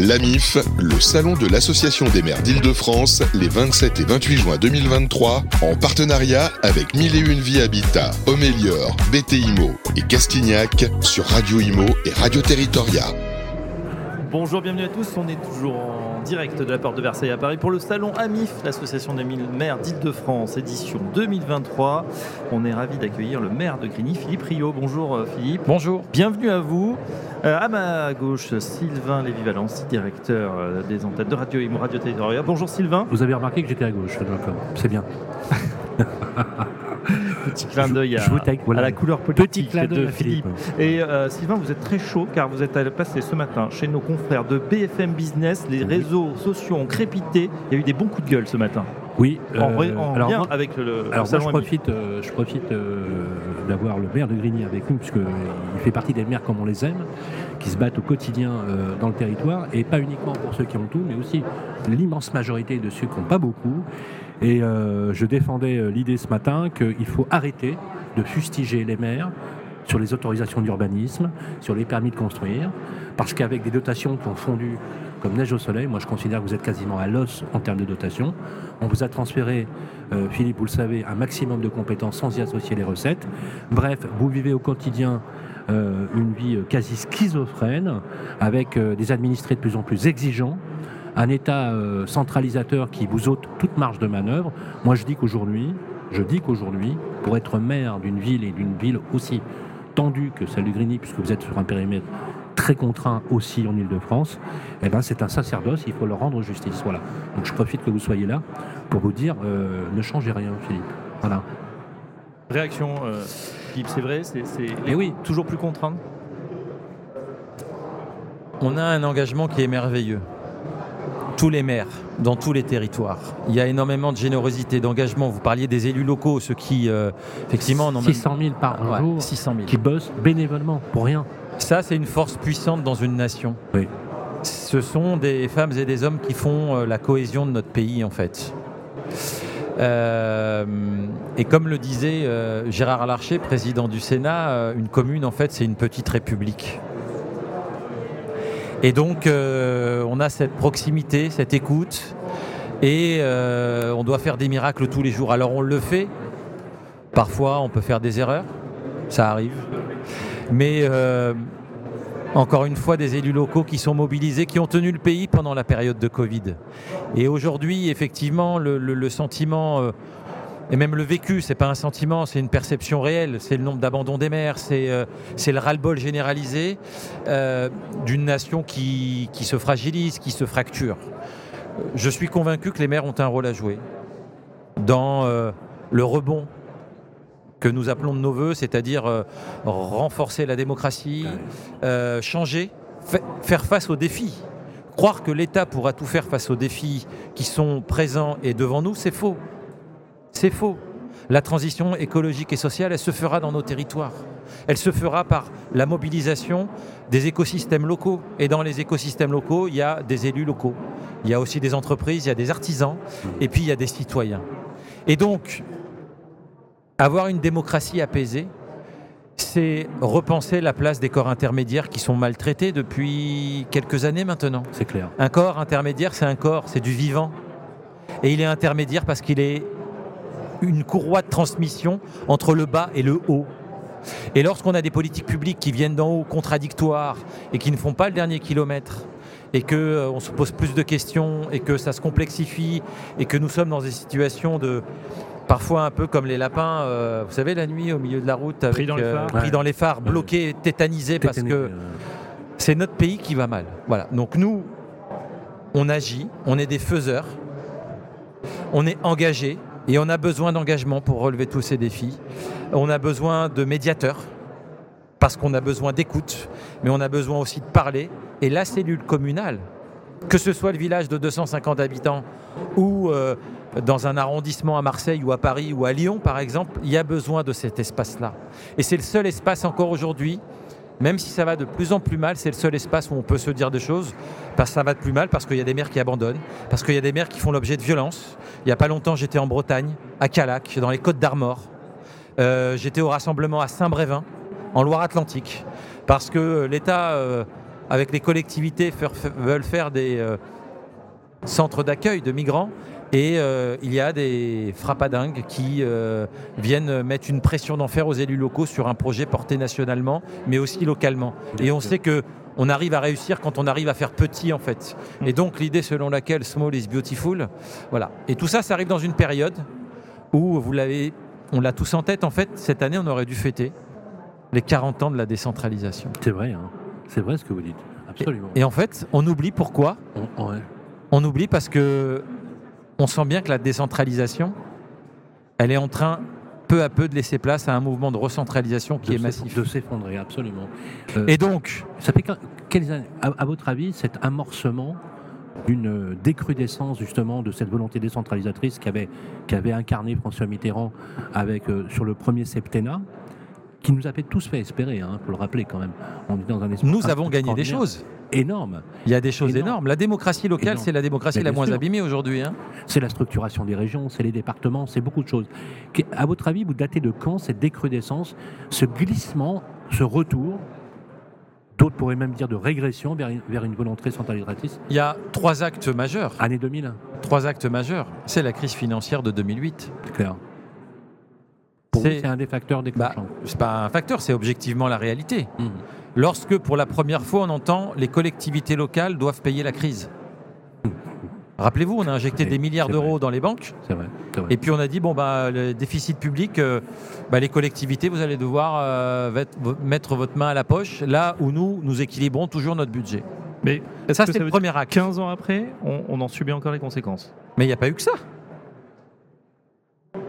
L'AMIF, le salon de l'Association des maires d'Île-de-France, les 27 et 28 juin 2023, en partenariat avec Mille et Une Vie Habitat, Homélior, BTIMO et Castignac sur Radio Imo et Radio Territoria. Bonjour, bienvenue à tous. On est toujours en direct de la porte de Versailles à Paris pour le salon AMIF, l'association des mille maires d'Île-de-France, édition 2023. On est ravi d'accueillir le maire de Grigny, Philippe Rio. Bonjour euh, Philippe. Bonjour. Bienvenue à vous. Euh, à ma gauche, Sylvain Lévy-Valence, directeur euh, des antennes de Radio Imo, Radio Territoria. Bonjour Sylvain. Vous avez remarqué que j'étais à gauche, d'accord. C'est bien. Petit clin d'œil à, voilà. la couleur politique Petit de Philippe. Et euh, Sylvain, vous êtes très chaud car vous êtes allé passer ce matin chez nos confrères de BFM Business. Les réseaux sociaux ont crépité. Il y a eu des bons coups de gueule ce matin. Oui. En, euh, vrai- en alors lien avec le, le Alors moi, je profite, euh, je profite euh, d'avoir le maire de Grigny avec nous, puisqu'il fait partie des maires comme on les aime, qui se battent au quotidien euh, dans le territoire, et pas uniquement pour ceux qui ont tout, mais aussi l'immense majorité de ceux qui n'ont pas beaucoup. Et euh, je défendais euh, l'idée ce matin qu'il faut arrêter de fustiger les maires sur les autorisations d'urbanisme, sur les permis de construire, parce qu'avec des dotations qui ont fondu comme neige au soleil, moi je considère que vous êtes quasiment à l'os en termes de dotation. On vous a transféré, euh, Philippe, vous le savez, un maximum de compétences sans y associer les recettes. Bref, vous vivez au quotidien une vie quasi schizophrène, avec des administrés de plus en plus exigeants, un État euh, centralisateur qui vous ôte toute marge de manœuvre. Moi je dis qu'aujourd'hui, je dis qu'aujourd'hui, pour être maire d'une ville et d'une ville aussi tendue que celle de Grigny, puisque vous êtes sur un périmètre très contraint aussi en Ile-de-France, eh ben, c'est un sacerdoce, il faut leur rendre justice. Voilà. Donc je profite que vous soyez là pour vous dire, euh, ne changez rien, Philippe. Voilà. Réaction, euh, Philippe, c'est vrai, c'est oui. toujours plus contrainte. On a un engagement qui est merveilleux. Tous les maires, dans tous les territoires. Il y a énormément de générosité, d'engagement. Vous parliez des élus locaux, ceux qui, euh, effectivement, même 600 000 par Ouais, jour 600 000. qui bossent bénévolement pour rien. Ça, c'est une force puissante dans une nation. Oui. Ce sont des femmes et des hommes qui font euh, la cohésion de notre pays, en fait. Euh, et comme le disait Gérard Larcher, président du Sénat, une commune, en fait, c'est une petite république. Et donc, euh, on a cette proximité, cette écoute, et euh, on doit faire des miracles tous les jours. Alors, on le fait. Parfois, on peut faire des erreurs, ça arrive. Mais euh, encore une fois, des élus locaux qui sont mobilisés, qui ont tenu le pays pendant la période de Covid. Et aujourd'hui, effectivement, le, sentiment, et même le vécu, c'est pas un sentiment, c'est une perception réelle. C'est le nombre d'abandons des maires, c'est euh, le ras-le-bol généralisé euh, d'une nation qui, qui se fragilise, qui se fracture. Je suis convaincu que les maires ont un rôle à jouer dans euh, le rebond que nous appelons de nos voeux, c'est-à-dire renforcer la démocratie, changer, fa- faire face aux défis. Croire que l'État pourra tout faire face aux défis qui sont présents et devant nous, c'est faux. C'est faux. La transition écologique et sociale, elle se fera dans nos territoires. Elle se fera par la mobilisation des écosystèmes locaux. Et dans les écosystèmes locaux, il y a des élus locaux. Il y a aussi des entreprises, il y a des artisans, et puis il y a des citoyens. Et donc, avoir une démocratie apaisée, c'est repenser la place des corps intermédiaires qui sont maltraités depuis quelques années maintenant. C'est clair. Un corps intermédiaire, c'est un corps, c'est du vivant. Et il est intermédiaire parce qu'il est une courroie de transmission entre le bas et le haut. Et lorsqu'on a des politiques publiques qui viennent d'en haut, contradictoires, et qui ne font pas le dernier kilomètre, et qu'on se pose plus de questions, et que ça se complexifie, et que nous sommes dans des situations de parfois un peu comme les lapins, euh, vous savez, la nuit au milieu de la route, avec, Pris dans les euh, phares. pris Ouais. dans les phares, bloqués, tétanisés, parce Tétanisé, que euh, c'est notre pays qui va mal. Voilà. Donc nous, on agit, on est des faiseurs, on est engagés et on a besoin d'engagement pour relever tous ces défis. On a besoin de médiateurs parce qu'on a besoin d'écoute, mais on a besoin aussi de parler. Et la cellule communale, que ce soit le village de 250 habitants ou euh, dans un arrondissement à Marseille ou à Paris ou à Lyon par exemple, il y a besoin de cet espace-là. Et c'est le seul espace encore aujourd'hui même si ça va de plus en plus mal, c'est le seul espace où on peut se dire des choses, parce que ça va de plus mal, parce qu'il y a des maires qui abandonnent, parce qu'il y a des maires qui font l'objet de violences. Il n'y a pas longtemps, j'étais en Bretagne, à Calac, dans les Côtes d'Armor. Euh, j'étais au rassemblement à Saint-Brévin, en Loire-Atlantique, parce que l'État euh, avec les collectivités, veulent faire des euh, centres d'accueil de migrants. Et euh, il y a des frappadingues qui euh, viennent mettre une pression d'enfer aux élus locaux sur un projet porté nationalement, mais aussi localement. Et on sait que on arrive à réussir quand on arrive à faire petit en fait. Et donc l'idée selon laquelle small is beautiful, voilà. Et tout ça, ça arrive dans une période où vous l'avez, on l'a tous en tête en fait. Cette année, on aurait dû fêter les 40 ans de la décentralisation. C'est vrai, hein. c'est vrai ce que vous dites. Absolument. Et en fait, on oublie pourquoi On- ouais. On oublie parce que on sent bien que la décentralisation, elle est en train peu à peu de laisser place à un mouvement de recentralisation qui De est massif. De s'effondrer, absolument. Euh, Et donc, Ça fait que- quelles années- à, à votre avis, cet amorcement d'une décrudescence justement de cette volonté décentralisatrice qu'avait qu'avait incarné François Mitterrand avec euh, sur le premier septennat, qui nous avait tous fait espérer, il faut le rappeler quand même. On est dans un nous avons gagné des choses. Énormes. Il y a des choses Énorme. énormes. La démocratie locale, Énorme. c'est la démocratie Mais la moins sûr. abîmée aujourd'hui. hein. C'est la structuration des régions, c'est les départements, c'est beaucoup de choses. À votre avis, vous datez de quand cette décrudescence, ce glissement, ce retour? D'autres pourraient même dire de régression vers une, vers une volonté centralisatrice. Il y a trois actes majeurs. Année 2000, Trois actes majeurs. C'est la crise financière de 2008. c'est clair. Pour C'est- un des facteurs Bah, déclenchants. c'est pas un facteur, c'est objectivement la réalité. Mhm. Lorsque pour la première fois on entend les collectivités locales doivent payer la crise. Rappelez-vous, on a injecté Oui, des milliards d'euros dans les banques C'est vrai. et puis on a dit bon bah le déficit public, euh, bah, les collectivités vous allez devoir euh, mettre votre main à la poche là où nous nous équilibrons toujours notre budget. Mais Ça c'est le premier acte. 15 ans après, on, on en subit encore les conséquences? Mais il n'y a pas eu que ça.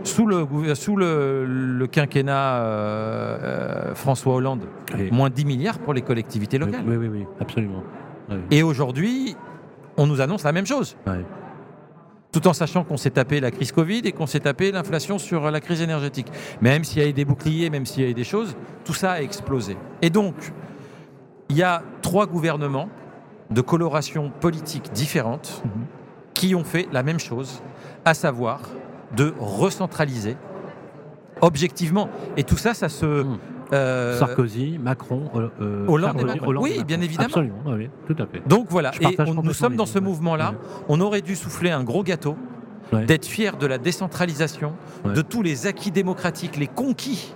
Sous le, gouver- sous le, le quinquennat euh, euh, François Hollande, moins 10 milliards pour les collectivités locales. Oui, oui, oui, absolument. Oui, Et aujourd'hui, on nous annonce la même chose. Tout en sachant qu'on s'est tapé la crise Covid et qu'on s'est tapé l'inflation sur la crise énergétique. Même s'il y a eu des boucliers, même s'il y a eu des choses, tout ça a explosé. Et donc, il y a trois gouvernements de coloration politique différentes Mhm. qui ont fait la même chose, à savoir de recentraliser objectivement. Et tout ça, ça se... Mhm. euh, Sarkozy, Macron, euh, euh, Hollande et Sarkozy, Macron. Oui, et Macron. bien évidemment. Absolument, oui, tout à fait. donc voilà, et on- nous sommes dans ce mouvement-là. On aurait dû souffler un gros gâteau, d'être fier de la décentralisation, de tous les acquis démocratiques, les conquis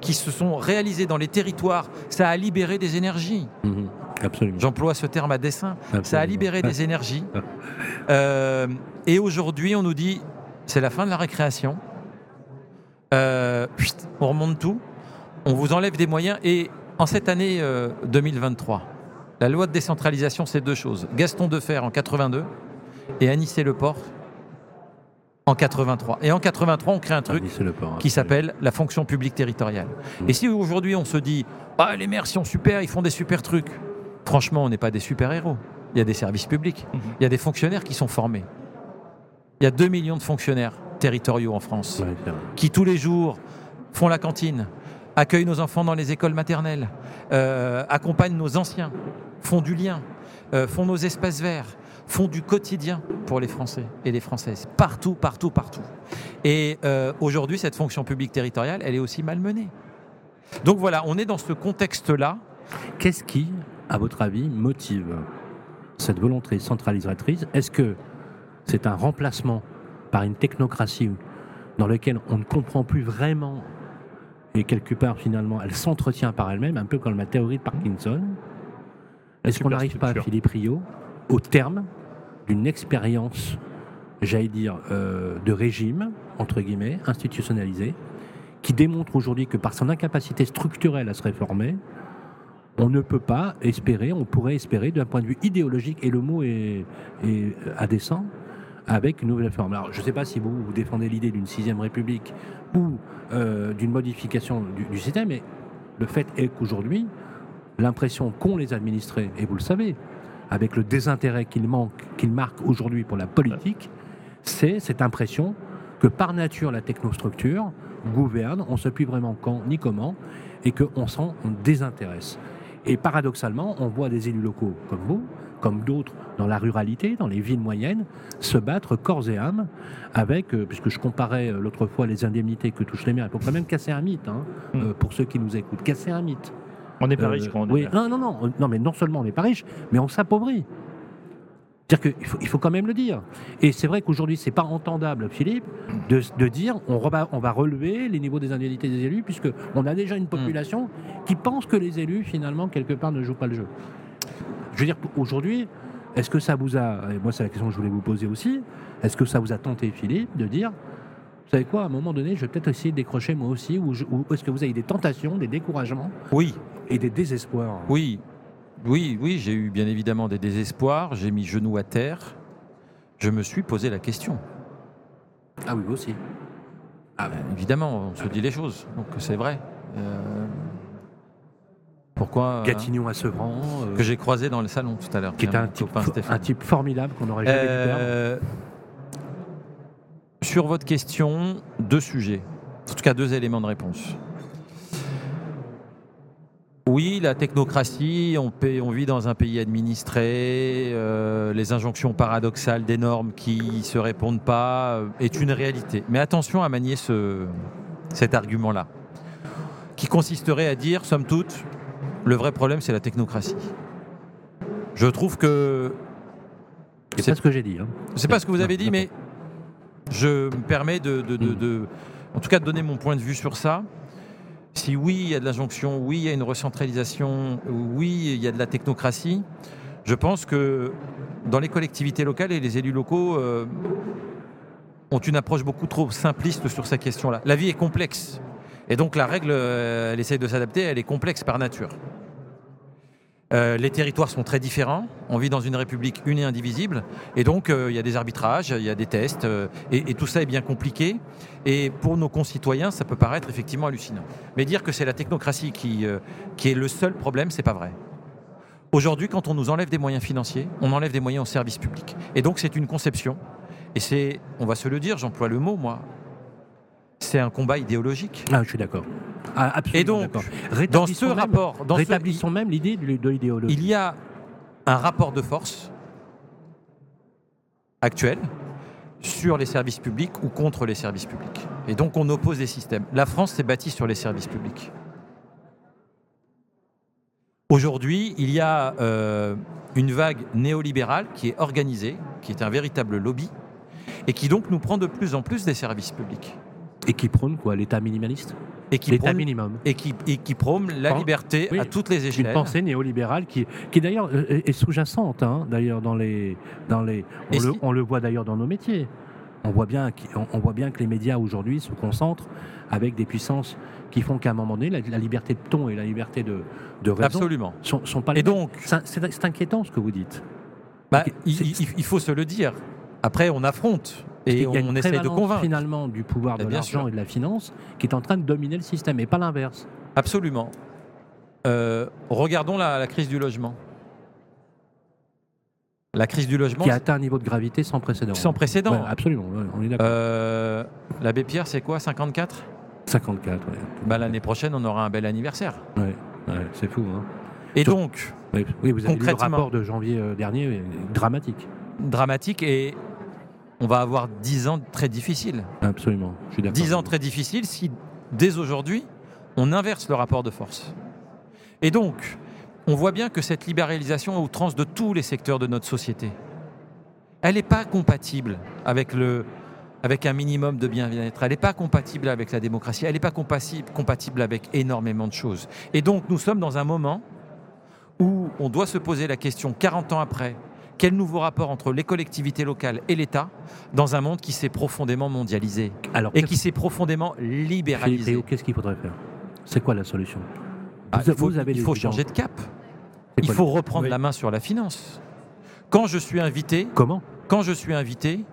qui se sont réalisés dans les territoires. Ça a libéré des énergies. Mhm. Absolument. J'emploie ce terme à dessein. Ça a libéré des énergies. Euh, et aujourd'hui, on nous dit c'est la fin de la récréation. Euh, on remonte tout. On vous enlève des moyens. Et en cette année euh, 2023, la loi de décentralisation, c'est deux choses. Gaston Defer en 82 et Anissé Leport en 83. Et en 83, on crée un truc port, qui s'appelle la fonction publique territoriale. Mm. Et si aujourd'hui on se dit ah les maires sont super, ils font des super trucs. Franchement, on n'est pas des super héros. Il y a des services publics, Mhm. il y a des fonctionnaires qui sont formés. Il y a 2 millions de fonctionnaires territoriaux en France Ouais, qui tous les jours font la cantine, accueillent nos enfants dans les écoles maternelles, euh, accompagnent nos anciens, font du lien, euh, font nos espaces verts, font du quotidien pour les Français et les Françaises, partout, partout, partout. Et euh, aujourd'hui, cette fonction publique territoriale, elle est aussi malmenée. Donc voilà, on est dans ce contexte-là. Qu'est-ce qui, à votre avis, motive cette volonté centralisatrice? Est-ce que c'est un remplacement par une technocratie dans laquelle on ne comprend plus vraiment et quelque part finalement elle s'entretient par elle-même, un peu comme la théorie de Parkinson Est-ce qu'on n'arrive pas. Philippe Rio, au terme d'une expérience, j'allais dire, euh, de régime, entre guillemets, institutionnalisé, qui démontre aujourd'hui que par son incapacité structurelle à se réformer, on ne peut pas espérer, on pourrait espérer d'un point de vue idéologique, et le mot est, est à dessein, avec une nouvelle forme. Alors, je ne sais pas si vous, défendez l'idée d'une sixième république ou euh, d'une modification du, système, mais le fait est qu'aujourd'hui, l'impression qu'ont les administrés, et vous le savez, avec le désintérêt qu'ils qu'ils marquent aujourd'hui pour la politique, c'est cette impression que par nature la technostructure gouverne, on ne sait plus vraiment quand ni comment, et qu'on s'en désintéresse. Et paradoxalement, on voit des élus locaux comme vous, comme d'autres dans la ruralité, dans les villes moyennes, se battre corps et âme avec, euh, puisque je comparais euh, l'autre fois les indemnités que touchent les maires, il faut quand même casser un mythe, hein, Mm. euh, pour ceux qui nous écoutent, casser un mythe. On n'est pas riche quand on est oui, vert. non, non, non, on- non, mais non seulement on n'est pas riche, mais on s'appauvrit. C'est-à-dire qu'il faut, il faut quand même le dire. Et c'est vrai qu'aujourd'hui, c'est pas entendable, Philippe, de, de dire on, reba- on va relever les niveaux des indemnités des élus, puisque on a déjà une population qui pense que les élus, finalement, quelque part, ne jouent pas le jeu. Je veux dire, aujourd'hui, est-ce que ça vous a, et moi c'est la question que je voulais vous poser aussi, est-ce que ça vous a tenté, Philippe, de dire, vous savez quoi, à un moment donné, je vais peut-être essayer de décrocher moi aussi, ou, est-ce que vous avez des tentations, des découragements Oui, et des désespoirs? Oui, oui, oui, j'ai eu bien évidemment des désespoirs, j'ai mis genou à terre, je me suis posé la question. Ah oui, vous aussi. Ah ben, évidemment, on se dit les choses, donc c'est vrai. Euh, pourquoi euh, Gatignon à Sevran, euh, que j'ai croisé dans le salon tout à l'heure, qui est un type, un formidable qu'on n'aurait jamais. Euh, sur votre question, deux sujets, en tout cas deux éléments de réponse. Oui, la technocratie, on, vit dans un pays administré, euh, les injonctions paradoxales des normes qui ne se répondent pas euh, est une réalité. Mais attention à manier ce, cet argument-là, qui consisterait à dire, somme toute, le vrai problème c'est la technocratie. Je trouve que C'est pas ce que j'ai dit. hein. c'est pas ce que vous avez dit, mais je me permets de, de- de- Mm. de- en tout cas, de donner mon point de vue sur ça. Si oui, il y a de l'injonction, oui, il y a une recentralisation, oui, il y a de la technocratie, je pense que dans les collectivités locales et les élus locaux euh, ont une approche beaucoup trop simpliste sur cette question-là. La vie est complexe. Et donc la règle, elle essaye de s'adapter, elle est complexe par nature. Euh, les territoires sont très différents. On vit dans une république une et indivisible. Et donc, euh, il y a des arbitrages, il y a des tests. euh, et, tout ça est bien compliqué. Et pour nos concitoyens, ça peut paraître effectivement hallucinant. Mais dire que c'est la technocratie qui, qui est le seul problème, c'est pas vrai. Aujourd'hui, quand on nous enlève des moyens financiers, on enlève des moyens au service public. Et donc, c'est une conception. Et c'est, on va se le dire, j'emploie le mot, moi. C'est un combat idéologique. Ah, je suis d'accord. Ah, absolument Et donc. Dans ce même- rapport, dans ce- rétablissons même l'idée de, de l'idéologie. il y a un rapport de force actuel sur les services publics ou contre les services publics. Et donc on oppose des systèmes. La France s'est bâtie sur les services publics. Aujourd'hui, il y a euh, une vague néolibérale qui est organisée, qui est un véritable lobby, et qui donc nous prend de plus en plus des services publics. Et qui prône quoi? L'État minimaliste? Et qui prône, minimum. et qui, et qui la liberté oui, à toutes les Une échelles. pensée néolibérale qui, qui d'ailleurs euh, est sous-jacente, hein, d'ailleurs dans les, dans les, on, le, si- on le voit d'ailleurs dans nos métiers. On voit bien, on, voit bien que les médias aujourd'hui se concentrent avec des puissances qui font qu'à un moment donné, la, la liberté de ton et la liberté de, de raison Absolument. sont, sont pas les Et mêmes. donc, C'est- inquiétant ce que vous dites. Bah, il faut se le dire. Après, on affronte et on, une essaie de convaincre. finalement du pouvoir de l'argent et de la finance qui est en train de dominer le système et pas l'inverse. Absolument. Euh, regardons la, la crise du logement. La crise du logement, Qui a atteint un niveau de gravité sans précédent. sans précédent. Ouais, absolument, on est d'accord. Euh, L'abbé Pierre, c'est quoi 54 54, ouais. bah, L'année prochaine, on aura un bel anniversaire. Ouais, ouais, c'est fou. Hein. Et donc, Oui, oui, vous avez lu le Concrètement. rapport de janvier euh, dernier, dramatique. dramatique et on va avoir 10 ans très difficiles. Absolument, je suis d'accord. 10 ans très difficiles si, dès aujourd'hui, on inverse le rapport de force. Et donc, on voit bien que cette libéralisation à outrance de tous les secteurs de notre société, elle n'est pas compatible avec, le, avec un minimum de bien-être, elle n'est pas compatible avec la démocratie, elle n'est pas compatible, compatible avec énormément de choses. Et donc, nous sommes dans un moment où on doit se poser la question, 40 ans après, quel nouveau rapport entre les collectivités locales et l'État dans un monde qui s'est profondément mondialisé Alors, et qui s'est profondément libéralisé? Qu'est-ce qu'il faudrait faire? C'est quoi la solution? Ah, Vous- il faut, vous avez il des faut exigences. changer de cap. Il faut reprendre Oui. la main sur la finance. Quand je suis invité, Comment? Quand je suis invité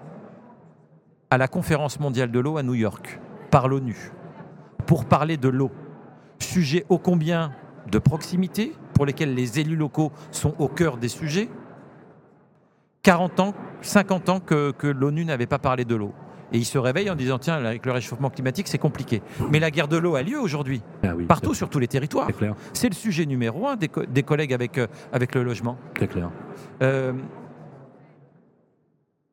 à la conférence mondiale de l'eau à New York par l'ONU pour parler de l'eau, sujet ô combien de proximité pour lesquels les élus locaux sont au cœur des sujets. 40 ans, 50 ans que, que l'ONU n'avait pas parlé de l'eau. Et ils se réveillent en disant tiens, avec le réchauffement climatique, c'est compliqué. Mais la guerre de l'eau a lieu aujourd'hui, Ah oui, partout sur tous les territoires. C'est le sujet numéro un des, co- des collègues avec, euh, avec le logement. c'est clair. Euh,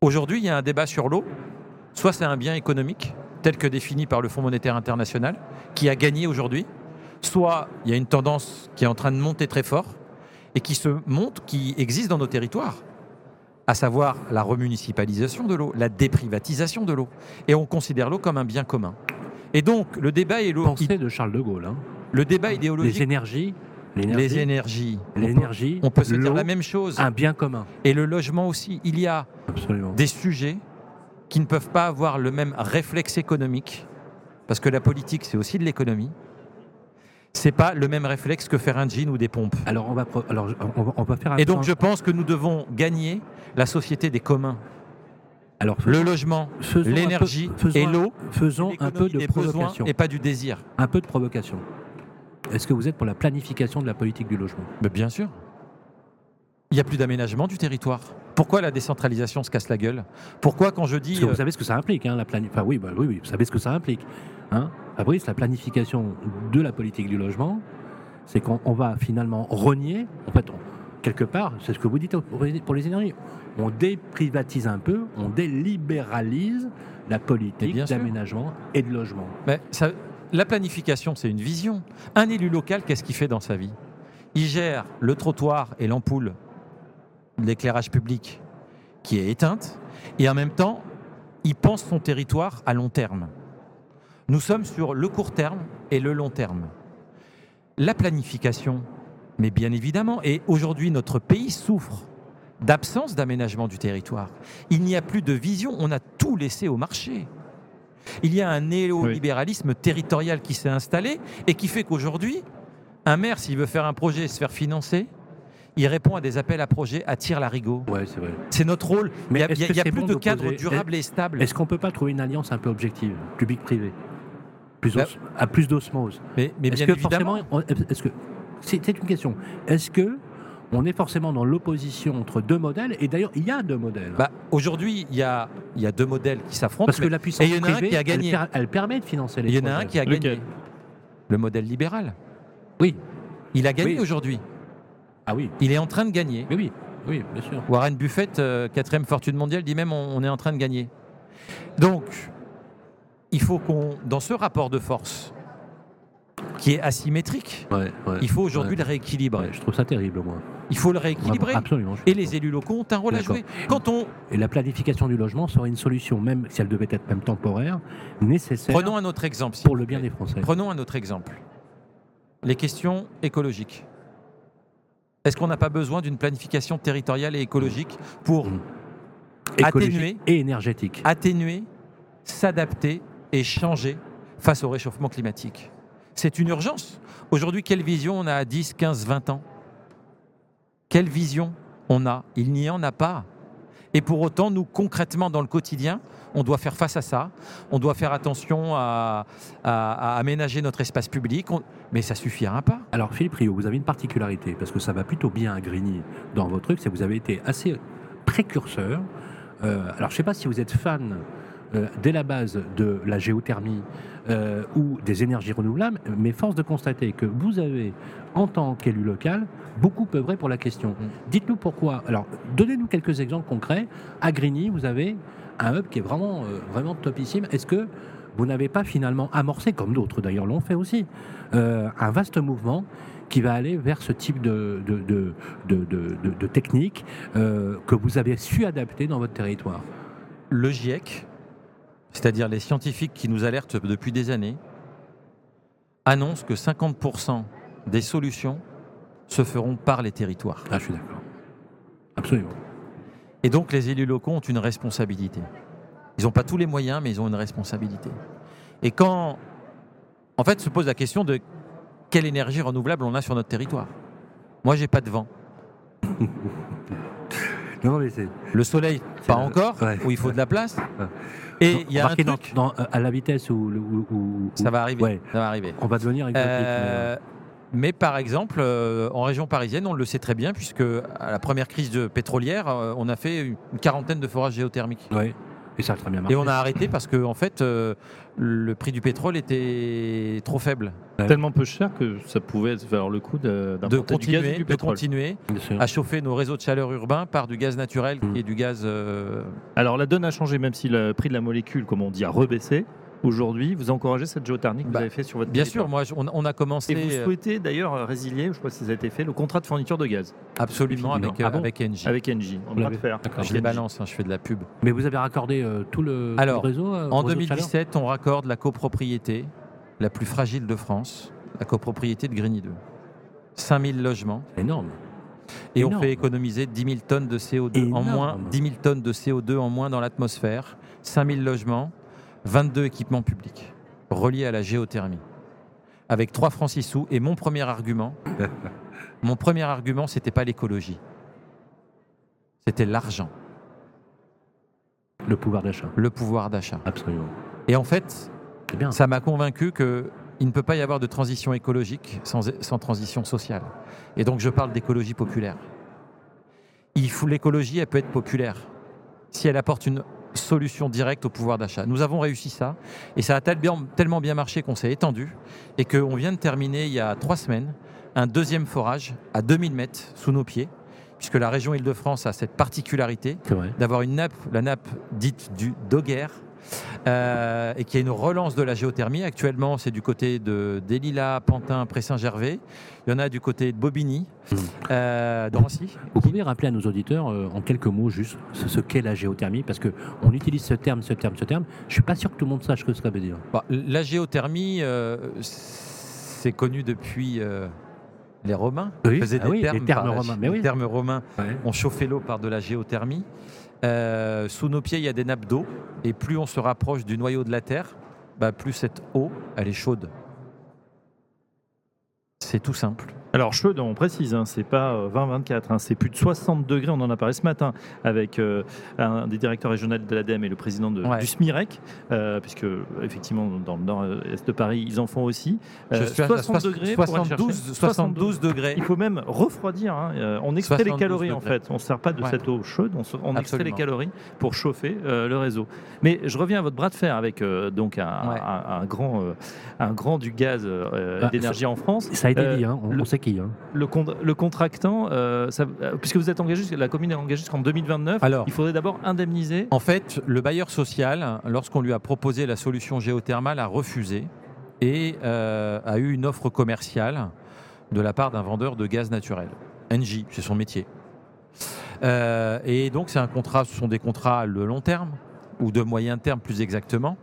Aujourd'hui, il y a un débat sur l'eau. Soit c'est un bien économique, tel que défini par le Fonds monétaire international, qui a gagné aujourd'hui. soit il y a une tendance qui est en train de monter très fort et qui se monte, qui existe dans nos territoires, à savoir la remunicipalisation de l'eau, la déprivatisation de l'eau. Et on considère l'eau comme un bien commun. Et donc, le débat, est Pensée de Charles de Gaulle. Hein. le débat idéologique, Les énergies. les énergies, on peut- L'énergie. on peut se dire l'eau, la même chose. Un bien commun. Et le logement aussi. Il y a Absolument. des sujets qui ne peuvent pas avoir le même réflexe économique, parce que la politique, c'est aussi de l'économie. C'est pas le même réflexe que faire un jean ou des pompes. Alors on va, alors on va, on va faire un Et donc, je pense que nous devons gagner la société des communs, alors le logement, l'énergie et l'eau, Faisons un peu de provocation. et pas du désir. Un peu de provocation. Est-ce que vous êtes pour la planification de la politique du logement? Mais bien sûr. Il n'y a plus d'aménagement du territoire. Pourquoi la décentralisation se casse la gueule? Pourquoi quand je dis... Parce que euh, vous savez ce que ça implique, hein, la plani- Enfin oui, bah, oui, oui, vous savez ce que ça implique. Hein Fabrice, la planification de la politique du logement, c'est qu'on on va finalement renier, en fait, on- quelque part, c'est ce que vous dites pour les- énergies, on déprivatise un peu, on délibéralise la politique d'aménagement et de logement. Mais ça- la planification, c'est une vision. Un élu local, qu'est-ce qu'il fait dans sa vie? Il gère le trottoir et l'ampoule l'éclairage public qui est éteinte, et en même temps, il pense son territoire à long terme. Nous sommes sur le court terme et le long terme. La planification, mais bien évidemment, et aujourd'hui notre pays souffre d'absence d'aménagement du territoire. Il n'y a plus de vision, on a tout laissé au marché. Il y a un néolibéralisme territorial qui s'est installé et qui fait qu'aujourd'hui, un maire, s'il veut faire un projet et se faire financer, il répond à des appels à projets à tir larigot. Ouais, c'est vrai. C'est notre rôle. Mais il n'y a, y y plus bon de cadre durable et stable. Est-ce qu'on peut pas trouver une alliance un peu objective, public-privé? Plus Bah- os- à plus d'osmose Mais, mais Est-ce bien que évidemment, forcément, on- est-ce que c'est c'est une question. Est-ce que on est forcément dans l'opposition entre deux modèles? Et d'ailleurs, il y a deux modèles. bah, aujourd'hui, il y a, il y a deux modèles qui s'affrontent. Parce que la puissance et il y en a un privée, qui a elle gagné. Elle, permet de financer les il y en a un qui a Lequel? Gagné. Le modèle libéral. Oui. Il a gagné Oui. aujourd'hui. Ah oui. Il est en train de gagner. Oui, oui, oui, bien sûr. Warren Buffett, euh, quatrième fortune mondiale, dit même on, on est en train de gagner. Donc, il faut qu'on, dans ce rapport de force, qui est asymétrique, Ouais, ouais, il faut aujourd'hui ouais. le rééquilibrer. Je trouve ça terrible, moi. Il faut le rééquilibrer. Absolument. Et les élus locaux ont un rôle à jouer. Quand on, Et la planification du logement serait une solution, même si elle devait être même temporaire, nécessaire prenons un autre exemple. pour le bien des Français. Prenons un autre exemple. Les questions écologiques. Est-ce qu'on n'a pas besoin d'une planification territoriale et écologique pour Mm. Atténuer, et énergétique. atténuer, s'adapter et changer face au réchauffement climatique C'est une urgence. Aujourd'hui, quelle vision on a à 10, 15, 20 ans? Quelle vision on a? Il n'y en a pas. Et pour autant, nous, concrètement, dans le quotidien, on doit faire face à ça. On doit faire attention à, à- à aménager notre espace public. Mais ça suffira pas. Alors Philippe Rio, vous avez une particularité, parce que ça va plutôt bien à Grigny dans votre truc, c'est que vous avez été assez précurseur. Euh, alors je ne sais pas si vous êtes fan euh, dès la base de la géothermie euh, ou des énergies renouvelables, mais force de constater que vous avez, en tant qu'élu local, beaucoup œuvré pour la question. Dites-nous pourquoi. Alors donnez-nous quelques exemples concrets. À Grigny, vous avez un hub qui est vraiment, euh, vraiment topissime. Est-ce que vous n'avez pas finalement amorcé, comme d'autres d'ailleurs l'ont fait aussi, euh, un vaste mouvement qui va aller vers ce type de, de, de, de, de- de- de technique euh, que vous avez su adapter dans votre territoire? Le GIEC, c'est-à-dire les scientifiques qui nous alertent depuis des années, annonce que 50% des solutions se feront par les territoires. Ah, je suis d'accord. Absolument. Et donc les élus locaux ont une responsabilité. Ils n'ont pas tous les moyens, mais ils ont une responsabilité. Et quand, en fait, se pose la question de quelle énergie renouvelable on a sur notre territoire. Moi, j'ai pas de vent. Non, mais c'est. Le soleil, pas encore, ouais. où il faut de la place. Ouais. Et il y a un dans- truc, dans- euh, à la vitesse où, où- où- ça va arriver. Ouais, Ça va arriver. on va devenir Euh, mais par exemple, euh, en région parisienne, on le sait très bien, puisque à la première crise de pétrolière, euh, on a fait une quarantaine de forages géothermiques. Et ça a très bien marché. Et on a arrêté parce que en fait, euh, le prix du pétrole était trop faible. Tellement peu cher que ça pouvait valoir le coup de- De d'importer du gaz et continuer, du de pétrole. continuer Bien sûr. à chauffer nos réseaux de chaleur urbains par du gaz naturel Mm. et du gaz. euh, Alors la donne a changé, même si le prix de la molécule, comme on dit, a rebaissé. Aujourd'hui. Vous encouragez cette géothermie que Bah, vous avez fait sur votre Bien territoire. sûr, moi, je- on, on a commencé Et vous euh, souhaitez d'ailleurs résilier, je ne sais pas si ça a été fait, le contrat de fourniture de gaz absolument avec, euh, Ah bon avec Engie. avec Engie. On va le faire. Je les balance, hein, je fais de la pub. Mais vous avez raccordé euh, tout le, tout Alors, le réseau euh, En au réseau de chaleur 2017, on raccorde la copropriété la plus fragile de France, la copropriété de Grigny 2. 5000 logements énorme. et on fait économiser 10 000 tonnes de CO2 en moins, 10 000 tonnes de CO2 en moins dans l'atmosphère, 5000 logements, 22 équipements publics reliés à la géothermie. Avec 3 francs 6 sous et mon premier argument, mon premier argument, c'était pas l'écologie. C'était l'argent, Le pouvoir d'achat. le pouvoir d'achat. Absolument. Et en fait, bien. ça m'a convaincu qu'il ne peut pas y avoir de transition écologique sans, sans transition sociale. Et donc je parle d'écologie populaire. Il l'écologie, elle peut être populaire si elle apporte une solution directe au pouvoir d'achat. Nous avons réussi ça et ça a tellement bien marché qu'on s'est étendu et qu'on vient de terminer il y a trois semaines un deuxième forage à 2000 mètres sous nos pieds, puisque la région Île-de-France a cette particularité d'avoir une nappe, la nappe dite du Doguer, euh, et qui a une relance de la géothermie. Actuellement, c'est du côté de des Lilas, Pantin, Pré-Saint-Gervais. Il y en a du côté de Bobigny, Hmm. euh. Vous pouvez rappeler à nos auditeurs euh, en quelques mots juste ce, ce qu'est la géothermie parce que on utilise ce terme, ce terme, ce terme. Je suis pas sûr que tout le monde sache ce que ça veut dire. Bon, la géothermie, euh, c'est connu depuis les Romains. Oui, faisaient ah des oui, termes, les termes romains, mais les oui. termes romains. On chauffait l'eau par de la géothermie. Euh, sous nos pieds, il y a des nappes d'eau. Et plus on se rapproche du noyau de la Terre, bah, plus cette eau, elle est chaude. C'est tout simple. Alors chaude, on précise, hein, c'est pas euh, 20-24, hein, c'est plus de 60 degrés. On en a parlé ce matin avec euh, un des directeurs régionaux de l'ADEME et le président de- Ouais. du SMIREC, euh, puisque effectivement dans le nord-est de Paris, ils en font aussi. Je Euh, suis à 60 soix- degrés pour aller 72, chercher- 72 degrés. Il faut même refroidir. hein, euh, On extrait les 72 calories en fait. On ne sert pas de Ouais. cette eau chaude. On, extrait les calories pour chauffer euh, le réseau. Mais je reviens à votre bras de fer avec euh, donc un, Ouais. un- un grand, euh, un grand du gaz euh, Bah, d'énergie en France. Ça a été Euh, dit, hein, on, le- on sait Hein. Le, con- le contractant, euh, ça- euh, puisque vous êtes engagé, la commune est engagée jusqu'en 2029. Alors, il faudrait d'abord indemniser. En fait, le bailleur social, lorsqu'on lui a proposé la solution géothermale, a refusé et euh, a eu une offre commerciale de la part d'un vendeur de gaz naturel. Engie, c'est son métier. Euh, et donc, c'est un contrat, ce sont des contrats de long terme ou de moyen terme plus exactement.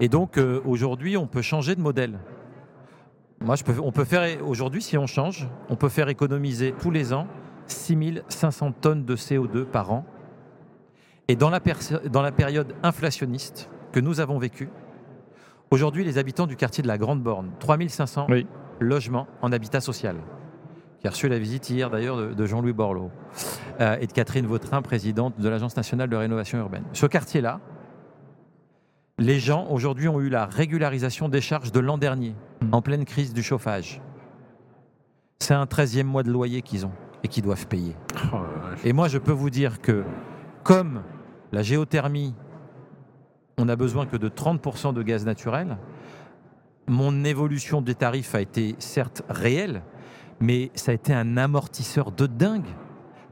Et donc, aujourd'hui, on peut changer de modèle. Moi, je peux, on peut faire aujourd'hui, si on change, on peut faire économiser tous les ans 6500 tonnes de CO2 par an et dans la, perso- dans la période inflationniste que nous avons vécue, aujourd'hui, les habitants du quartier de la Grande Borne, 3500 Oui. logements en habitat social, qui a reçu la visite hier d'ailleurs de, de Jean-Louis Borloo euh, et de Catherine Vautrin, présidente de l'Agence nationale de rénovation urbaine. Ce quartier-là, les gens aujourd'hui ont eu la régularisation des charges de l'an dernier, Mm. en pleine crise du chauffage. C'est un 13e mois de loyer qu'ils ont et qu'ils doivent payer. Et moi, je peux vous dire que, comme la géothermie, on n'a besoin que de 30% de gaz naturel, mon évolution des tarifs a été certes réelle, mais ça a été un amortisseur de dingue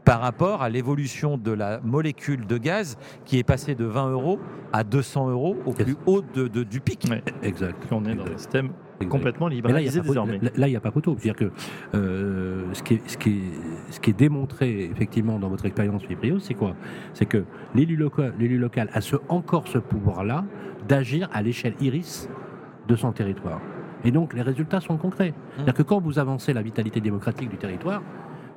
par rapport à l'évolution de la molécule de gaz qui est passée de 20 euros à 200 euros au plus haut de- de- du pic. Exact. On est dans un système complètement Mais là, il n'y a, libéralisé pas désormais. là, il y a pas photo. C'est-à-dire que euh, ce, qui est, ce, qui est, ce qui est démontré effectivement dans votre expérience Vibrio, c'est quoi? C'est que l'élu local, l'élu local a ce, encore ce pouvoir-là d'agir à l'échelle iris de son territoire. Et donc les résultats sont concrets. C'est-à-dire que quand vous avancez la vitalité démocratique du territoire,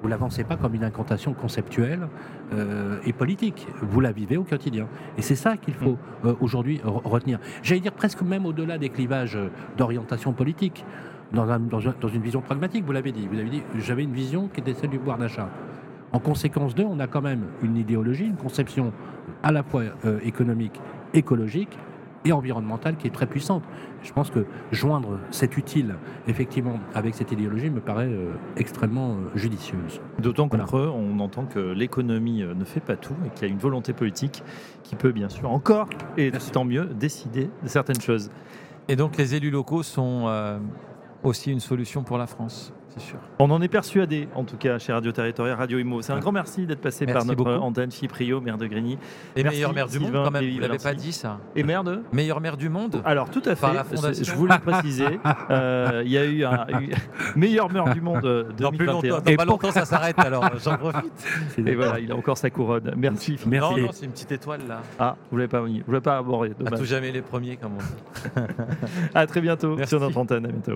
vous l'avancez pas comme une incantation conceptuelle euh, et politique. Vous la vivez au quotidien. Et c'est ça qu'il faut euh, aujourd'hui re- retenir. J'allais dire presque même au-delà des clivages d'orientation politique, dans, un- dans un- dans une vision pragmatique, vous l'avez dit. Vous avez dit, j'avais une vision qui était celle du pouvoir d'achat. En conséquence d'eux, on a quand même une idéologie, une conception à la fois euh, économique, écologique et environnementale qui est très puissante. Je pense que joindre cet utile, effectivement, avec cette idéologie me paraît euh, extrêmement euh, judicieuse. D'autant Voilà. qu'entre eux, on entend que l'économie euh, ne fait pas tout et qu'il y a une volonté politique qui peut bien sûr encore, et tant mieux, décider de certaines choses. Et donc les élus locaux sont euh, aussi une solution pour la France? C'est sûr. On en est persuadé, en tout cas, chez Radio Territorial, Radio Imo. C'est un grand merci d'être passé Merci par notre beaucoup. antenne Chyprio, maire de Grigny. Et Merci, meilleure mère du monde quand même, vous l'avez pas dit ça Et maire de Meilleure mère du monde Alors, tout à fait. La. Je voulais préciser. Euh, Il y a eu un eu- meilleur meurtre du monde euh, Dans plus 2021. longtemps, dans pas longtemps ça s'arrête alors j'en profite. Et voilà, il a encore sa couronne. Merci. Merci. Non, non, c'est une petite étoile là. Ah, vous l'avez pas mis. Vous l'avez pas abordé. À Dommage. tout jamais les premiers comme on dit. À très bientôt Merci. sur notre antenne. À bientôt.